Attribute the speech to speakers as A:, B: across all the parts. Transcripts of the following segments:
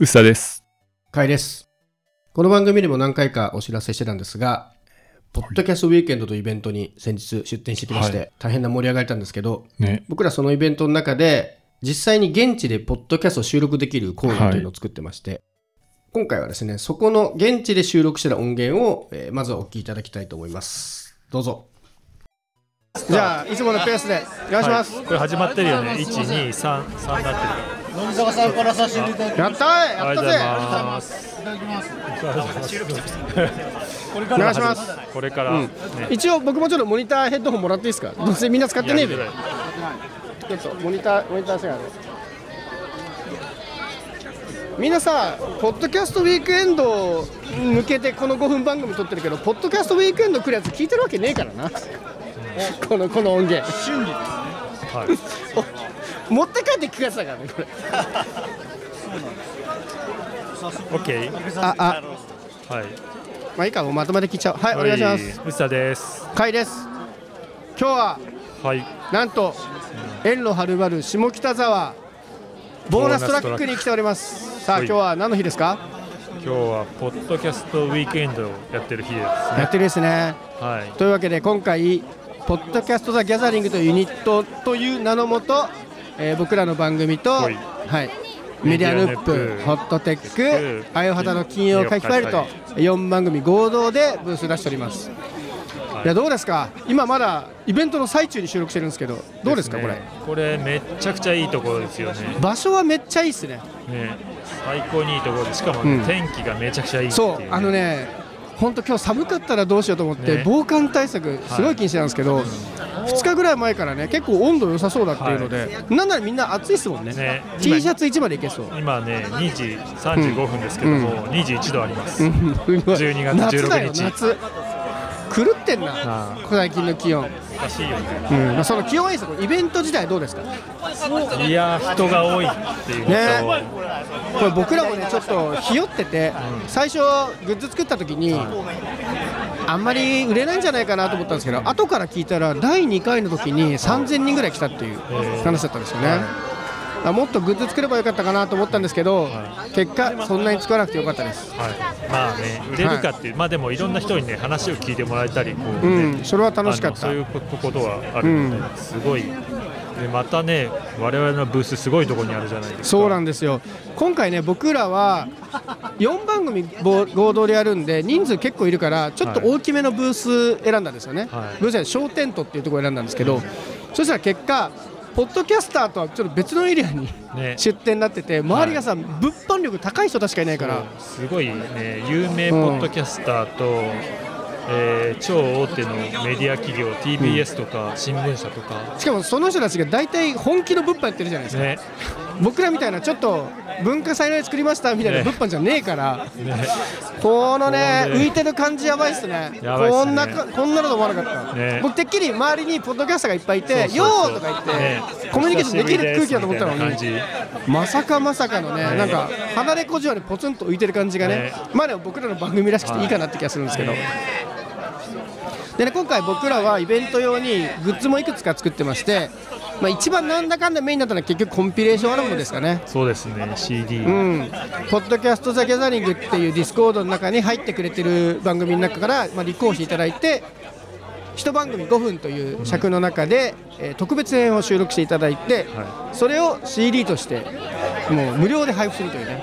A: うさです。
B: かいです。この番組でも何回かお知らせしてたんですが、ポッドキャストウィークエンドというイベントに先日出展してきまして、
A: は
B: 大変な盛り上がりたんですけど、
A: ね。
B: 僕らそのイベントの中で、実際に現地でポッドキャストを収録できるコーナーというのを作ってまして、今回はですね、そこの現地で収録してた音源を、えーまずはお聞きいただきたいと思います。どうぞ。じゃあ、いつものペースでお願いします。
C: これ始まってるよね。一二三三なってる。
D: 乃木坂さんからさせていただき
B: やったーやった
C: ありがとうござい
B: ぜ
C: ます。
D: いただきます。
B: お願いします。
C: これからね。
B: 一応僕もちょっとモニターヘッドホンもらっていいですか？どうせみんな使ってねえべ
C: やりづらい
B: ちょっとモニターモニターせがねみんなさポッドキャストウィークエンド向けてこの5分番組撮ってるけどポッドキャストウィークエンド来るやつ聞いてるわけねえからなこのこの音源
C: はい。
B: 持って帰って聞くやつだからねこれ
C: オッケー。
B: ああ
C: はい。
B: まあいいかもうまとめて聞いちゃおうはいお願いします
C: うさです。
B: かいです今日は
C: はい。
B: なんと遠路はるばる下北沢ボーナストラックに来ておりますさあ
C: はい
B: 今日は何の日ですか？
C: 今日はポッドキャストウィークエンドをやってる日ですね。
B: やってるですね
C: はい。
B: というわけで今回ポッドキャスト・ザ・ギャザリングというユニットという名のもと、えー僕らの番組と、
C: はい。
B: はい、メディアヌップホットテック
C: ク
B: あよはたの金曜書きファイルと4番組合同でブース出しております、い、やどうですか？今まだイベントの最中に収録してるんですけどどうですかこれ
C: ね。これ？めっちゃくちゃいいところですよね。
B: 場所はめっちゃいいっすね。
C: ね。最高にいいところでしかもね、
B: うん。
C: 天気がめちゃくちゃいいっていう、
B: そう。あの。ね本当今日寒かったらどうしようと思って、
C: ね。
B: 防寒対策すごい気にしてたんですけど、2日ぐらい前からね結構温度良さそうだっていうので、なんならみんな暑いっすもんね。
C: ね。
B: T シャツ1までいけそう。
C: 今ね2時35分ですけども、21度あります。
B: 12
C: 月
B: 夏だよ
C: 16日
B: 夏。狂ってんな
C: あ
B: 最近の気温、
C: おかしいよね。
B: うん。まあ、その気温はいいですよイベント自体どうですか？
C: いやー人が多いっていう
B: ね。これ僕らもねちょっとひよってて、最初グッズ作った時に、あんまり売れないんじゃないかなと思ったんですけど後から聞いたら第2回の時に3000人ぐらい来たっていう話だったんですよね、あもっとグッズ作ればよかったかなと思ったんですけど、結果そんなに作らなくてよかったです。
C: はい、まあね売れるかっていう、まあでもいろんな人にね話を聞いてもらえたりこう
B: う
C: ね、
B: んそれは楽しかった。
C: そういうことはあるので、
B: うん。
C: すごい。でまたね我々のブースすごいところにあるじゃないですか。
B: そうなんですよ。今回ね僕らは4番組ぼ合同でやるんで人数結構いるからちょっと大きめのブース選んだんですよね、
C: はい。
B: ブースで小テントっていうところを選んだんですけど、そしたら結果ポッドキャスターとはちょっと別のエリアに
C: ね。
B: 出店になってて周りがさ、物販力高い人たちしかいないから。
C: すごいね有名ポッドキャスターと、えー超大手のメディア企業 TBS とか新聞社とか、
B: しかもその人たちが大体本気の物販やってるじゃないですか、
C: ね。
B: 僕らみたいなちょっと文化祭ので作りましたみたいな
C: ね。
B: 物販じゃねえから、
C: ね。
B: このね浮いてる感じやばいっすね。
C: ね。
B: こんなかこんなのと思わなかった、
C: ね。
B: 僕てっきり周りにポッドキャスターがいっぱいいてよーとか言って、
C: ね。
B: コミュニケーションできる空気だと思ったのにまさかまさかのね
C: ね。
B: なんか離れ小路にポツンと浮いてる感じがね
C: ね。
B: まあでも僕らの番組らしくていいかなって気がするんですけど、でね今回僕らはイベント用にグッズもいくつか作ってまして、まあ、一番なんだかんだメインだったのは結局コンピレーションアルバムですかね。
C: そうですね CD、
B: うん、 Podcast The Gathering っていう Discord の中に入ってくれてる番組の中から、まあ、立候補していただいて一番組5分という尺の中で、えー特別編を収録していただいて、
C: は
B: それを CD としてもう無料で配布するというね、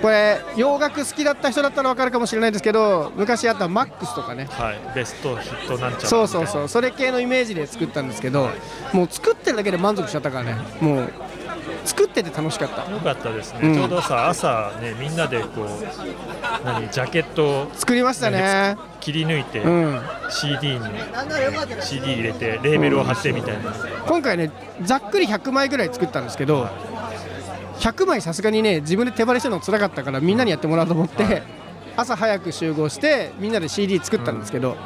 B: これ洋楽好きだった人だったら分かるかもしれないですけど昔あった MAX とかね。
C: はい、ベストヒットなんちゃら
B: そうそうそうそれ系のイメージで作ったんですけどもう作ってるだけで満足しちゃったからね。もう作ってて楽しかった。
C: よかったですね、
B: うん。
C: ちょうどさ朝ねみんなでこう何ジャケットを
B: 作りましたね。
C: 切り抜いて、
B: うん。
C: CD に CD 入れてレーベルを貼ってみたいな、
B: 今回ねざっくり100枚ぐらい作ったんですけど100枚さすがにね自分で手張りしてるのつらかったからみんなにやってもらおうと思って、朝早く集合してみんなで CD 作ったんですけど、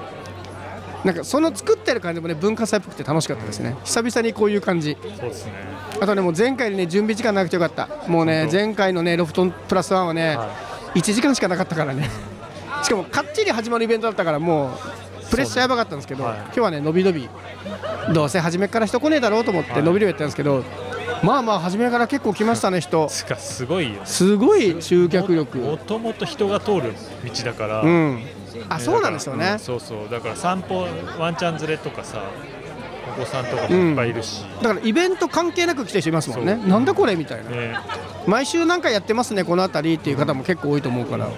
B: なんかその作ってる感じもね文化祭っぽくて楽しかったですね。久々にこういう感じ。
C: そうですね。
B: あとねもう前回にね準備時間なくてよかった。もうね前回のねロフトンプラスワンはね、
C: は
B: 1時間しかなかったからね。しかもかっちり始まるイベントだったからもうプレッシャーやばかったんですけど、
C: はい。
B: 今日はね伸び伸びどうせ初めから人来ねえだろうと思って
C: はい。
B: 伸び伸びやったんですけど、まあまあ初めから結構来ましたね人。
C: すごいよ
B: すごい集客
C: も
B: 力
C: ともと人が通る道だから、
B: うん。あ
C: ね
B: そうなんですよね。
C: そうそう。だから散歩ワンちゃん連れとかさお子さんとかもいっぱいいるし、
B: だからイベント関係なく来てる人いますもんね。なんだこれみたいな。
C: ね。
B: 毎週なんかやってますねこの辺りっていう方も結構多いと思うから、ま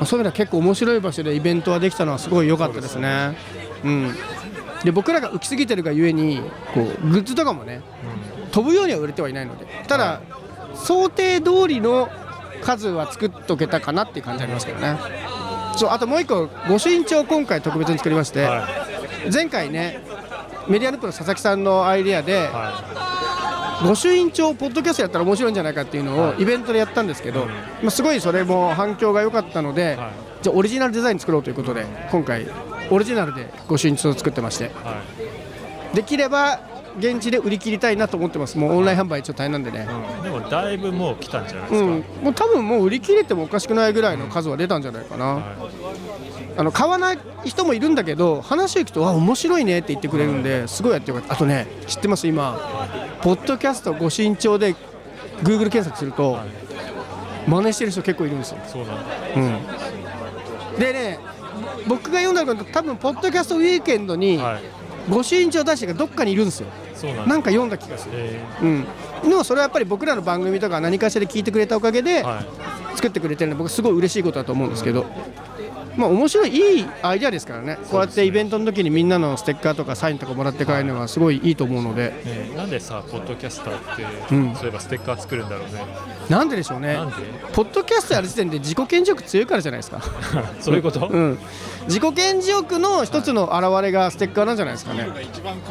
B: あそういう意味では結構面白い場所でイベントはできたのはすごい良かったですね。うん。で僕らが浮きすぎてるがゆえにこうグッズとかもね飛ぶようには売れてはいないのでただ想定通りの数は作っとけたかなっていう感じありますけどね。そうあともう一個御朱印帳を今回特別に作りまして、
C: は
B: 前回ねメディアループの佐々木さんのアイデアで、
C: い。は
B: 御朱印帳ポッドキャストやったら面白いんじゃないかっていうのを
C: はい。
B: イベントでやったんですけど、
C: うん。
B: まあ、すごいそれも反響が良かったので、
C: はい。
B: じゃあオリジナルデザイン作ろうということで今回オリジナルで御朱印帳を作ってまして。できれば現地で売り切りたいなと思ってます。もうオンライン販売ちょっと大変なんでね、
C: うん。でもだいぶもう来たんじゃないで
B: うん。
C: すか、、
B: もう多分もう売り切れてもおかしくないぐらいの数は出たんじゃないかな、
C: は
B: あの買わない人もいるんだけど話を聞くとあ面白いねって言ってくれるんですごいやってよかったあとね知ってます？今ポッドキャストご身長で Google 検索すると真似してる人結構いるんですよ、
C: い、そうなんだ。
B: うん、でね僕が読んだのが多分ポッドキャストウィーケンドに
C: はい
B: ご身長出してがどっかにいるんですよ。
C: そうなんだ
B: なんか読んだ気がする。
C: え
B: うん。でもそれはやっぱり僕らの番組とか何かしらで聞いてくれたおかげで作ってくれてるので僕すごい嬉しいことだと思うんですけど、まあ面白いいいアイデアですからね。こうやってイベントの時にみんなのステッカーとかサインとかもらって帰るのはすごいいいと思うので。
C: ねなんでさポッドキャスターって、
B: うん。
C: そういえばステッカー作るんだろうね。
B: なんででしょうね。
C: なんで？
B: ポッドキャストやる時点で自己顕示欲強いからじゃないですか、
C: そういうこと、
B: うん、自己顕示欲の一つの表れがステッカーなんじゃないですかね。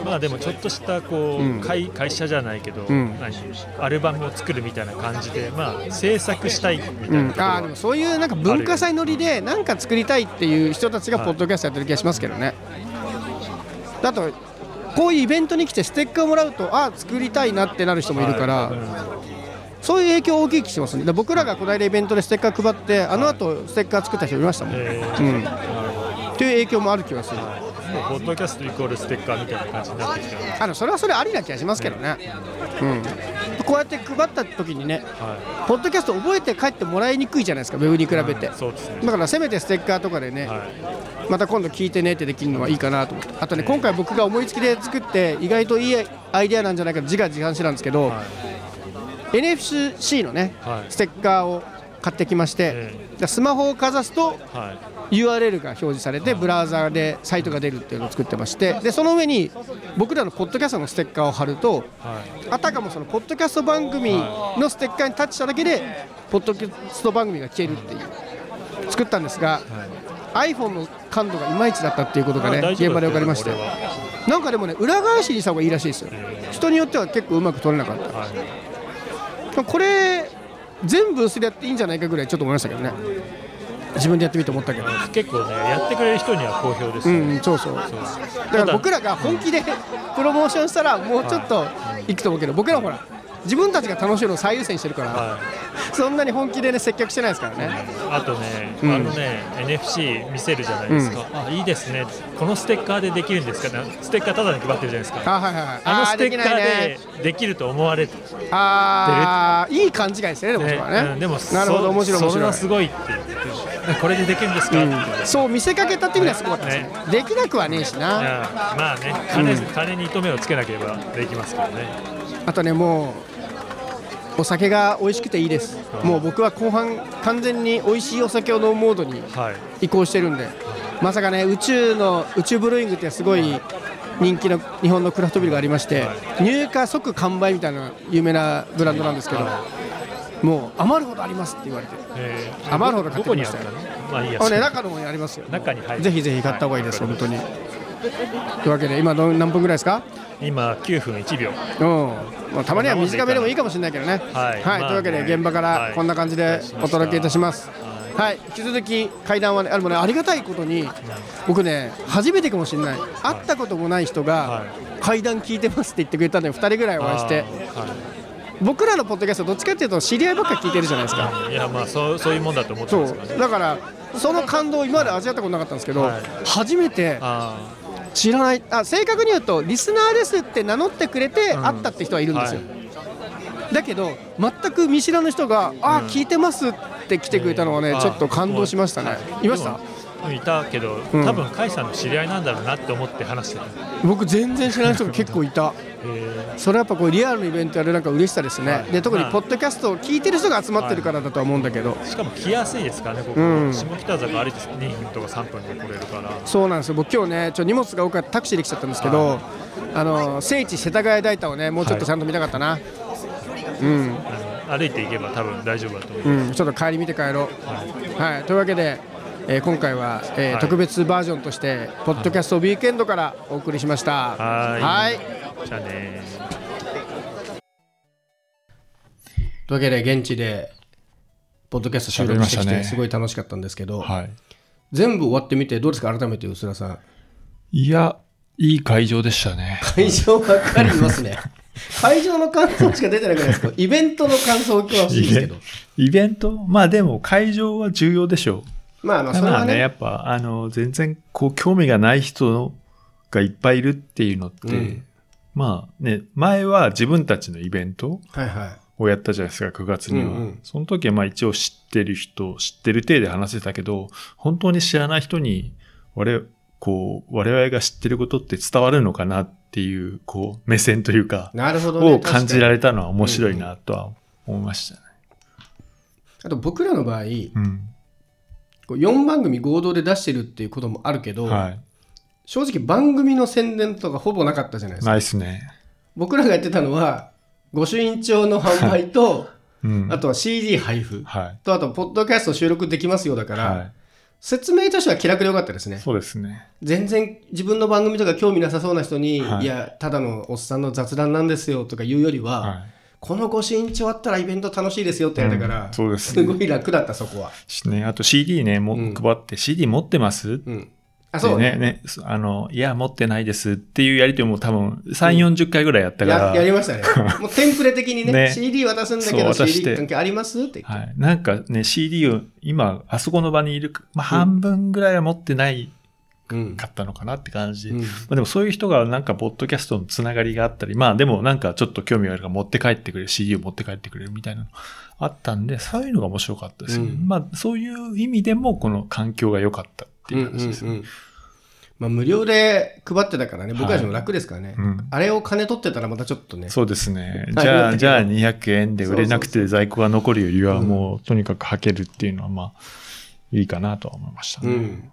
C: まあでもちょっとしたこう、
B: うん。
C: 会会社じゃないけど、
B: ん。
C: 何？アルバムを作るみたいな感じでまあ制作したいみた
B: う
C: いな
B: あーでもそういうなんか文化祭乗りで何か作りたいっていう人たちがポッドキャストやってる気がしますけどね。あとこういうイベントに来てステッカーもらうとあ作りたいなってなる人もいるから、
C: はいうん
B: そういう影響大きい気しますね。で僕らがこの間イベントでステッカー配ってあの後ステッカー作った人いましたもん。
C: えー
B: うん、という影響もある気がする。
C: どもうポッドキャストイコールステッカーみたいな感じになってきた。よね
B: あのそれはそれありな気がしますけどね。うん、こうやって配った時にね、
C: は
B: ポッドキャスト覚えて帰ってもらいにくいじゃないですか、ウェブに比べて。
C: そうですね。
B: だからせめてステッカーとかでね、
C: はい。
B: また今度聞いてねってできるのはいいかなと思って。あとね今回僕が思いつきで作って意外といいアイデアなんじゃないかと自画自賛してたんですけど、
C: はい。
B: NFC のね
C: はい。
B: ステッカーを買ってきまして、
C: え
B: でスマホをかざすと
C: はい
B: URL が表示されてブラウザーでサイトが出るっていうのを作ってましてでその上に僕らのポッドキャストのステッカーを貼ると
C: はい。
B: あたかもそのポッドキャスト番組のステッカーにタッチしただけでポッドキャスト番組が消えるっていう作ったんですが、iPhone の感度がいまいちだったっていうことがね現場で分かりまして。なんかでもね裏返しにした方がいいらしいですよ。人によっては結構うまく撮れなかった。これ全部薄でやっていいんじゃないかぐらいちょっと思いましたけどね自分でやってみて思ったけど。
C: 結構ねやってくれる人には好評です
B: う
C: ね、
B: んそうそう。
C: そう。
B: だから僕らが本気でプロモーションしたらもうちょっといくと思うけど僕らほら自分たちが楽しいのを最優先してるから
C: はい。
B: そんなに本気でね接客してないですからね。
C: あとね、
B: うん。
C: あのね NFC 見せるじゃないですか、あいいですね。このステッカーでできるんですか？ステッカーただで配ってるじゃないですか。
B: あはいはいはい。
C: あのステッカー
B: ーで
C: でできると思われて、
B: あーいい勘違いですねでもそれはね。
C: うんでも
B: なるほど
C: そ
B: 面白い面白い。
C: それはすごいって言ってこれでできるんですか？
B: うん。そう見せかけたっていうのはすごかったですね。
C: ね。
B: できなくはねえし
C: い
B: な
C: やまあね金,、
B: うん。
C: 金に糸目をつけなければできますけどね。
B: あとねもうお酒が美味しくていいです。もう僕は後半完全に美味しいお酒を飲むモードに
C: はい。
B: 移行してるんで。まさかね宇宙の宇宙ブルーイングってすごい人気の日本のクラフトビールがありまして、入荷即完売みたいな有名なブランドなんですけど、もう余るほどありますって言われて。
C: えー。
B: 余るほど買って
C: どこにあ
B: きましたよ
C: まあいいや。
B: ね中の方にありますよ。
C: 中に入る。
B: ぜひぜひ買った方がいいです、
C: は
B: 本当に。というわけで今どん何分ぐらいですか？
C: 今9分1秒。
B: うん、まあ、たまには短めでもいいかもしれないけどね。
C: はい。まあ
B: というわけで
C: ね
B: 現場から
C: はい。
B: こんな感じでお届けいたします。はい、引き続き会談はね、あのねありがたいことに僕ね初めてかもしれない。会ったこともない人が
C: は
B: 会談聞いてますって言ってくれたので2人ぐらいお会いして。
C: は
B: 僕らのポッドキャストどっちかっていうと知り合いばっか聞いてるじゃないですか。
C: いいやまあそうそういうもんだと思って
B: そう
C: ますからね。
B: だからその感動を今まで味わったことなかったんですけど、
C: はい
B: 初めて
C: あ
B: 知らないあ正確に言うとリスナーですって名乗ってくれて
C: うん。
B: 会ったって人はいるんですよ、
C: は
B: だけど全く見知らぬ人が「あ聞いてます」って来てくれたのはね、
C: あ
B: ちょっと感動しましたね、
C: はい。
B: いました？
C: いたけど、
B: うん。
C: 多分甲斐さんの知り合いなんだろうなって思って話してた、
B: 僕全然知らない人が結構いた。
C: え
B: それはやっぱこうリアルのイベントやるなんか嬉しさですね。で特に
C: はい
B: ポッドキャストを聞いてる人が集まってるからだとは思うんだけど、
C: ーしかも来やすいですからねここ、
B: うん。
C: 下北沢歩いて2分とか3分で来れるから。
B: そうなんですよ。僕今日ねちょ荷物が多かったタクシーで来ちゃったんですけど、あの聖地世田谷大田をねもうちょっとちゃんと見たかったな、うん。
C: 歩いていけば多分大丈夫だと思う、
B: うん、ちょっと帰り見て帰ろう。
C: はい。
B: はい、というわけで、えー今回は、えー
C: はい
B: 特別バージョンとして、ポッドキャストウィークエンドからお送りしました。
C: はい
B: はい
C: じゃあね
B: というわけで、現地で、ポッドキャスト収録してきて、すごい楽しかったんですけど、
A: はい。
B: 全部終わってみて、どうですか、改めて、薄田さん。
A: いや、いい会場でしたね。
B: 会場ばっかりいますね。会場の感想しか出てなくないですか？イベントの感想を今日は欲しいんですけど。
A: イベント？まあでも会場は重要でしょ
B: まあまあ、
A: う。
B: それは
A: まあね、や
B: ね、
A: っぱ、あの、全然、こう、興味がない人がいっぱいいるっていうのって、
B: うん
A: まあね、前は自分たちのイベント。をやったじゃないですか、9月には。
B: うんうん
A: その時はまあ一応知ってる人、知ってる体で話してたけど、本当に知らない人に、我々、こう、我々が知ってることって伝わるのかなっていう、こう、目線というか、
B: なるほどね。
A: を感じら
B: れ
A: れたのは面白いなとは思いましたね。
B: あと僕らの場合、
A: うん。
B: こう4番組合同で出してるっていうこともあるけど、
A: はい。
B: 正直番組の宣伝とかほぼなかったじゃないですか。
A: ナイスね。
B: 僕らがやってたのは、御朱印帳の販売と、
A: うん。
B: あとは CD 配布、
A: はい。
B: とあと、ポッドキャスト収録できますよだから、
A: は
B: 説明としては気楽でよかったですね
A: い。。そうですね。
B: 全然自分の番組とか興味なさそうな人に、
A: はい
B: い、や、ただのおっさんの雑談なんですよとか言うよりは、
A: は
B: この御朱印帳あったらイベント楽しいですよってやったから、
A: うんそうです
B: すごい楽だった、そこは。
A: ね、あと CD ね、も、
B: うん
A: 配って、CD 持ってます？
B: うん。あ、そうね。
A: でね、ね、あの、いや、持ってないですっていうやりとりも多分3、40回ぐらいやったから、
B: ややりましたね。もうテンプレ的にね、
A: ね
B: CD 渡すんだけど、CD 関係あります？って。
A: はい。なんかね、CD を今、あそこの場にいるか、まあ、半分ぐらいは持ってない
B: うん
A: かったのかなって感じ。で。
B: うん。
A: まあ、でもそういう人がなんか、ポッドキャストのつながりがあったり、まあでもなんかちょっと興味があるから持って帰ってくれる、CD を持って帰ってくれるみたいなのあったんで、そういうのが面白かったですよね。
B: うん。
A: まあそういう意味でもこの環境が良かったっていう話ですね。
B: うんうんうん。まあ、無料で配ってたからね、僕たちも楽ですからね、
A: うん。
B: あれを金取ってたらまたちょっとね、
A: そうですね。
B: はい
A: じゃあ、じゃあ200円で売れなくて在庫が残るよりはもうとにかく履けるっていうのはまあいいかなとは思いましたね。
B: うん、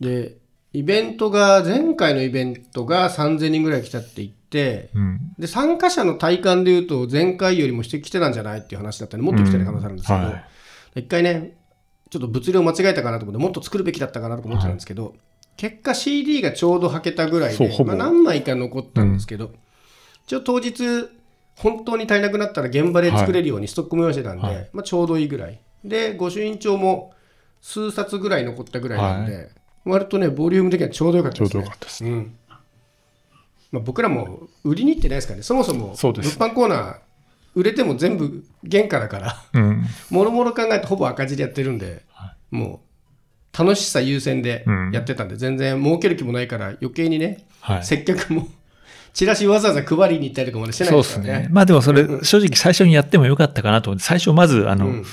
B: で、イベントが、前回のイベントが3000人ぐらい来たって言って、
A: うん。
B: で参加者の体感でいうと、前回よりもしてきてたんじゃないっていう話だったんで、もっと来てる可能性あるんですけど、
A: うん。はい。
B: 一回ね、ちょっと物量間違えたかなと思って、もっと作るべきだったかなとか思ってたんですけど、結果 CD がちょうど履けたぐらいで、まあ、何枚か残ったんですけど、一応当日、本当に足りなくなったら現場で作れるようにストックも用意してたんで、
A: はい。
B: まあ、ちょうどいいぐらい。で、御朱印帳も数冊ぐらい残ったぐらいなんで、割とね、ボリューム的にはちょうどよかったですね。
A: ちょうどよかったです
B: うんまあ、僕らも売りに行ってないですからね、そもそも物販コーナー、売れても全部原価だから、
A: うん。
B: もろもろ考えてほぼ赤字でやってるんで、もう楽しさ優先で
A: うん
B: やってたんで、全然儲ける気もないから、余計にね、
A: はい。
B: 接客も、チラシわざわざ配りに行ったりとかまでしてない
A: そう
B: でからね。
A: ですすね。まあでもそれ、正直最初にやってもよかったかなと思って、最初まず、あの、
B: うん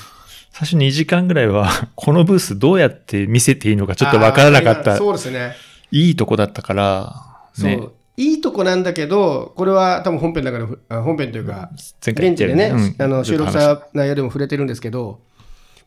A: 最初2時間ぐらいは、このブースどうやって見せていいのかちょっとわからなかった、
B: そうですね。
A: いいとこだったから、
B: そう、
A: ね。
B: いいとこなんだけど、これは多分本編の中で、あ本編というか、現地でね、
A: うん。
B: あの収録した内容でも触れてるんですけど、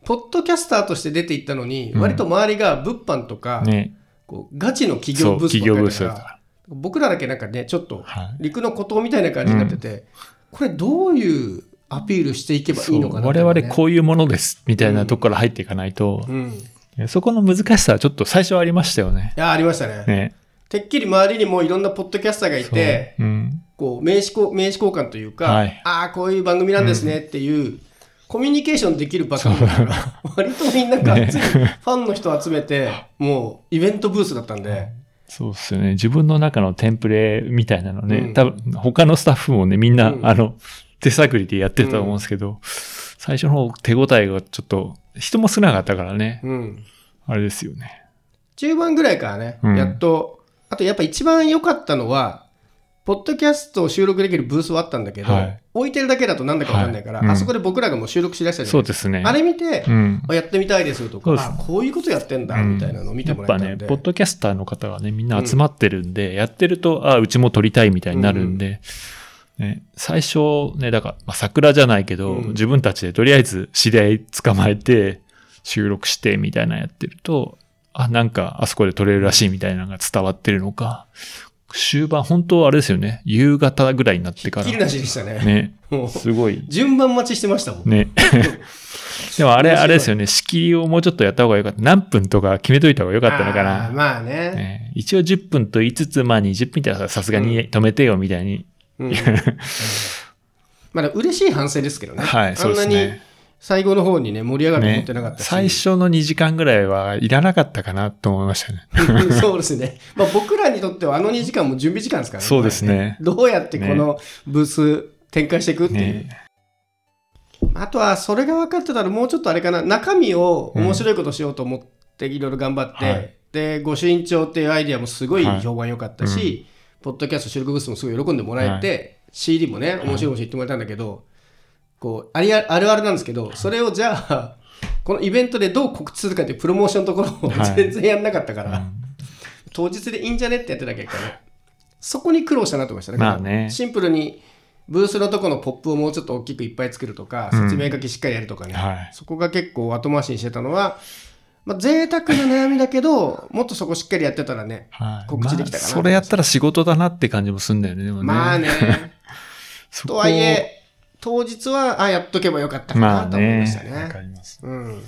B: ポッドキャスターとして出ていったのに、割と周りが物販とか、
A: 話ね。
B: こうガチの企業ブース
A: 企業ブー
B: ばっかか、僕らだけなんかね、ちょっと
A: はい。
B: 陸の孤島みたいな感じになってて、これどういうアピールしていけばいいのかな
A: そう我々こういうものです、みたいなとこから入っていかないと
B: う、ん。い
A: そこの難しさはちょっと最初はありましたよね。
B: や、ありましたね。
A: ね。
B: てっきり周りにもいろんなポッドキャスターがいて、
A: そううん。
B: こう名刺こ名刺交換というか、
A: はい
B: ああ、こういう番組なんですねっていう、コミュニケーションできる場所だから、割とみんながっつり ファンの人を集めて、もうイベントブースだったんで、
A: そうですよね。自分の中のテンプレみたいなのね、
B: うん
A: 多分他のスタッフもね、みんな、
B: うん
A: あの、手探りでやってたと思うんですけど、最初の方手応えがちょっと、人も少なかったからね、
B: うん。
A: あれですよね。
B: 中盤ぐらいからね、
A: うん。
B: やっとあとやっぱ一番良かったのは、ポッドキャストを収録できるブースはあったんだけど、
A: はい。
B: 置いてるだけだとなんだかわかんないから、
A: はい。うん。
B: あそこで僕らがもう収録しだしたじゃない
A: そうですね。
B: あれ見て、
A: うん。
B: あやってみたいですとか、あこういうことやってんだ、みたいなのを見て
A: やっぱね、
B: もらえたんで。
A: ポッドキャスターの方がね、みんな集まってるんで、やってると、あうちも撮りたいみたいになるんで、ね、最初ね、だから、まあ、桜じゃないけど、
B: うん
A: 自分たちでとりあえず知り合い捕まえて、収録してみたいなのやってると、あ、なんか、あそこで撮れるらしいみたいなのが伝わってるのか、終盤、本当あれですよね、夕方ぐらいになってから
B: きり、なしでしたね。
A: ね、すごい、
B: 順番待ちしてましたもん。
A: ね。でもあれ、あれですよね、仕切りをもうちょっとやった方がよかった。何分とか決めといた方がよかったのか
B: あ
A: な
B: ー。まあね。
A: ね一応10分と言いつつ、まあ20分ってさすがに止めてよみたいに。
B: うん まあ嬉しい反省ですけどね。
A: はい、そ
B: んなに
A: ですね。
B: 最後の方にね、盛り上がると思っ
A: ね
B: てなかったし。
A: 最初の2時間ぐらいはいらなかったかなと思いましたね。
B: そうですね。まあ僕らにとってはあの2時間も準備時間ですからね。
A: そうですね
B: どうやってこのブース展開していくっていう。
A: ね
B: あとはそれが分かってたらもうちょっとあれかな、中身を面白いことしようと思っていろいろ頑張って、
A: はい
B: で、ご身長っていうアイディアもすごい
A: はい
B: 評判良かったし、ポッドキャスト収録ブースもすごい喜んでもらえて、CD もね、面白い。面白い言ってもらえたんだけど、こうありああるあるなんですけど、それをじゃあ、このイベントでどう告知するかっていうプロモーションのところを
A: はい。
B: 全然やんなかったから、
A: うん。
B: 当日でいいんじゃねってやってた結果ね、そこに苦労したなと思いましたね。
A: まあね。
B: シンプルにブースのとこのポップをもうちょっと大きくいっぱい作るとか、
A: うん。
B: 説明書きしっかりやるとかね、
A: はい。
B: そこが結構後回しにしてたのは、まあ、贅沢な悩みだけど、もっとそこしっかりやってたらね、
A: はい。
B: 告知できたかな
A: まあそれやったら仕事だなって感じもすんだよね、でもね。
B: まあね、
A: と
B: はいえ、当日は、あ、やっとけばよかったか
A: まあ
B: なと思いま
A: ね
B: したね。
A: わかります。
B: うん、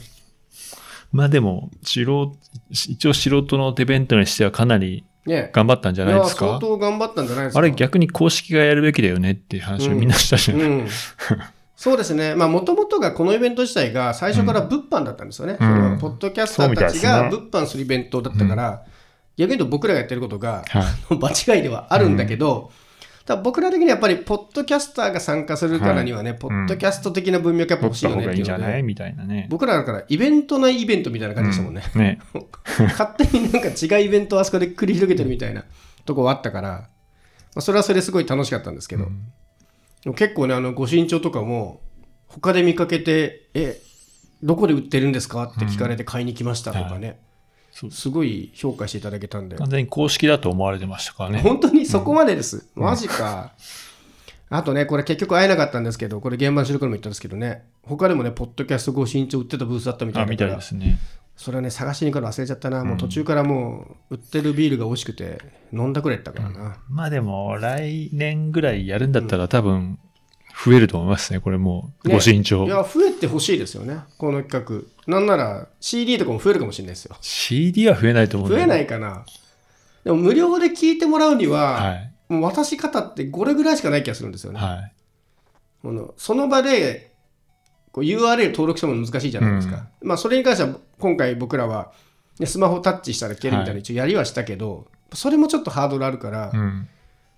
A: まあでも、素人、一応素人のイベントにしてはかなり
B: ね。
A: 頑張ったんじゃないです
B: いや相
A: か
B: 当頑張ったんじゃないですか。
A: あれ逆に公式がやるべきだよねっていう話をみんなしたじゃない、
B: うん、そうですね、まあもともとがこのイベント自体が最初から物販だったんですよね、
A: うん。
B: そのポッドキャスターたちが物販するイベントだったから、逆に言うと僕らがやってることが、
A: はい。
B: 場違いではあるんだけど、ただ僕ら的にはやっぱりポッドキャスターが参加するからにはね、ポッドキャスト的な文脈やっぱ欲しいよねっていうので、
A: ないみたいなね。
B: 僕らだからイベントないイベントみたいな感じでしたもんね。
A: うん。ね。
B: 勝手になんか違うイベントをあそこで繰り広げてるみたいなとこはあったから、まあ、それはそれですごい楽しかったんですけど、でも結構ねあのご身長とかも他で見かけて「えどこで売ってるんですか?」って聞かれて買いに来ましたとかね、
A: そう
B: す。ごい評価していただけたんで、
A: 完全に公式だと思われてましたからね。
B: 本当にそこまでです、マジか。あとねこれ結局会えなかったんですけどこれ現場の収録でも言ったんですけどね。他でもねポッドキャストご身長売ってたブースだったみたい
A: あ、みたいですね。
B: それはね、探しに行くの忘れちゃったな。もう途中からもう、売ってるビールが美味しくて、飲んだくらいだったからな。
A: まあでも、来年ぐらいやるんだったら多分、増えると思いますね。これもう、
B: ね
A: ご身長。
B: いや、増えてほしいですよね。この企画。なんなら、CD とかも増えるかもしれないですよ。
A: CD は増えないと思うんだよ
B: 増えないかな。でも、無料で聞いてもらうには、
A: はい。
B: もう渡し方ってこれぐらいしかない気がするんですよね。
A: はい。
B: このその場で、こう URL 登録しても難しいじゃないですか。まあ、それに関しては、今回僕らは、ね、スマホタッチしたら聞けるみたいな一応やりはしたけど、それもちょっとハードルあるから、
A: うん。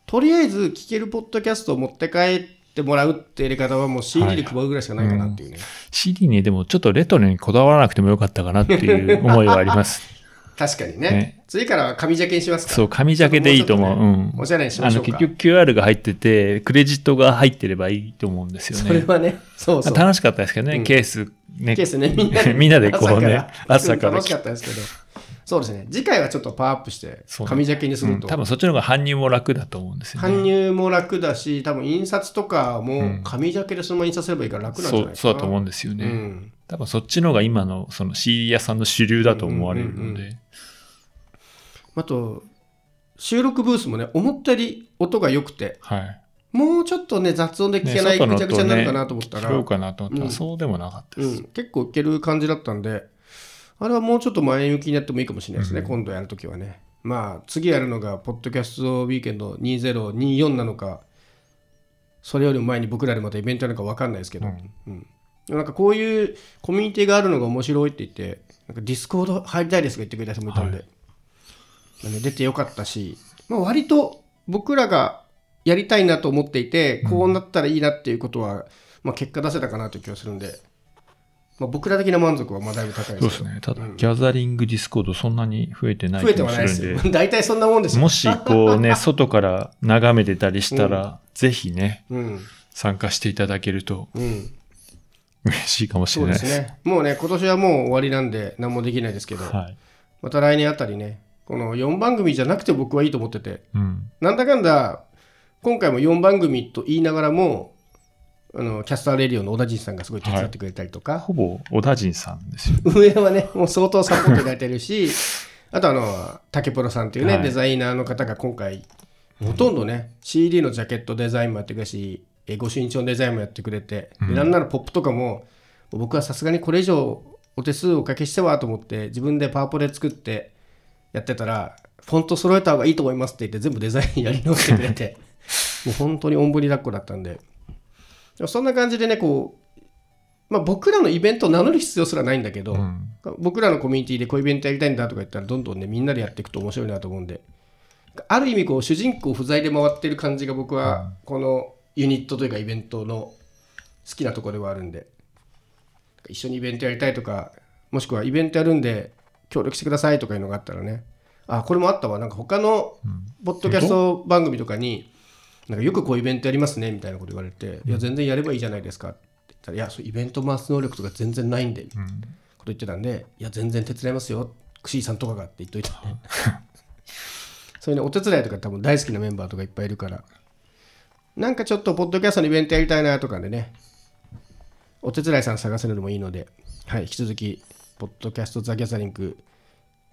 B: とりあえず聞けるポッドキャストを持って帰ってもらうってやり方はもう CD で配るぐらいしかないかなっていうね。
A: CD にでもちょっとレトロにこだわらなくてもよかったかなっていう思いはあります。
B: 確かにね。
A: ね
B: 次からは紙ジャケにしますか。
A: そう、紙ジャケでいいと思う。
B: ちょっと
A: うん
B: ね。おしゃれにしま
A: あの、
B: しょうか。
A: 結局 QR が入ってて、クレジットが入ってればいいと思うんですよね。
B: それはね、そうそう。
A: 楽しかったですけどね、
B: うん
A: ケース、ね。
B: ケースね、みんなで。
A: みんなでこうね、朝から
B: 楽しかったですけど。そうですね。次回はちょっとパワーアップして
A: そう、
B: 紙ジャケにすると。
A: うん多分そっちの方が搬入も楽だと思うんですよね。
B: 搬入も楽だし、多分印刷とかも紙ジャケでそのまま印刷すればいいから楽なんじゃ
A: そう、
B: ないですか。
A: そうだと思うんですよね。
B: うん
A: 多分そっちの方が今のその CD 屋さんの主流だと思われるの
B: うんうん。うん
A: で。
B: あと、収録ブースもね、思ったより音が良くて、
A: はい。
B: もうちょっとね、雑音で聞けない、
A: ね
B: ぐちゃぐちゃになるかなと思ったら、
A: 聞こうかなと思ったら、
B: うん。
A: そうでもなかったです。
B: うん、結構いける感じだったんで、あれはもうちょっと前向きにやってもいいかもしれないですね、今度やるときはね。まあ、次やるのが、 Podcast Weekend 2024なのか、それよりも前に僕らでまたイベントなのか分かんないですけど、うんなんかこういうコミュニティがあるのが面白いって言って、なんか Discord 入りたいですとか言ってくれた人もいたんで、まあね出てよかったし、まあ、割と僕らがやりたいなと思っていて、こうなったらいいなっていうことは、まあ、結果出せたかなという気がするんで、まあ、僕ら的な満足はまあだいぶ高いでけど
A: そうですすね。ただ、
B: うん。
A: ギャザリングディスコードそんなに増えてない
B: 増えてはないです大体そんなもんですよ。
A: もしこうね、外から眺めてたりしたら、ぜひね、
B: うん。
A: 参加していただけると
B: うん
A: 嬉しいかもし
B: そ
A: れないです。
B: うですねもうね今年はもう終わりなんで何もできないですけど、
A: はい。
B: また来年あたりねこの4番組じゃなくて僕はいいと思ってて
A: うん。
B: なんだかんだ今回も4番組と言いながらもあのキャスターレディオの小田陣さんがすごい手伝ってくれたりとか、
A: ほぼ小田陣さんですよ。
B: 運営はねもう相当サポートいただいてるし あとあの竹プロさんっていうね、
A: はい
B: デザイナーの方が今回ほとんどね CD のジャケットデザインもやってくれるしえ御朱印帳のデザインもやってくれて、でなんならポップとかも僕はさすがにこれ以上お手数おかけしてはと思って自分でパワポで作ってやってたらフォント揃えた方がいいと思いますって言って全部デザインやり直してくれて。もう本当におんぶに抱っこだったんで。そんな感じでねこうまあ、僕らのイベントを名乗る必要すらないんだけど、
A: うん。
B: 僕らのコミュニティでこういうイベントやりたいんだとか言ったらどんどんねみんなでやっていくと面白いなと思うんである意味こう主人公不在で回ってる感じが僕はこのユニットというかイベントの好きなところではあるんで一緒にイベントやりたいとかもしくはイベントやるんで協力してくださいとかいうのがあったらね。あこれもあったわ。なんか他のポッドキャスト番組とかになんかよくこうイベントやりますねみたいなこと言われて、いや全然やればいいじゃないですかって。言ったらいやそうイベント回す能力とか全然ないんで、こと言ってたんで、いや、全然手伝いますよ、クシーさんとかがって言っといたんで、そういうね、お手伝いとか多分大好きなメンバーとかいっぱいいるから、なんかちょっと、ポッドキャストのイベントやりたいなとかでね、お手伝いさん探せるのもいいので、はい、引き続き、ポッドキャストザ・ギャザリング、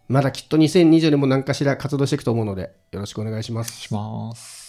B: まだきっと2020年も何かしら活動していくと思うので、よろしくお願いします。
A: します。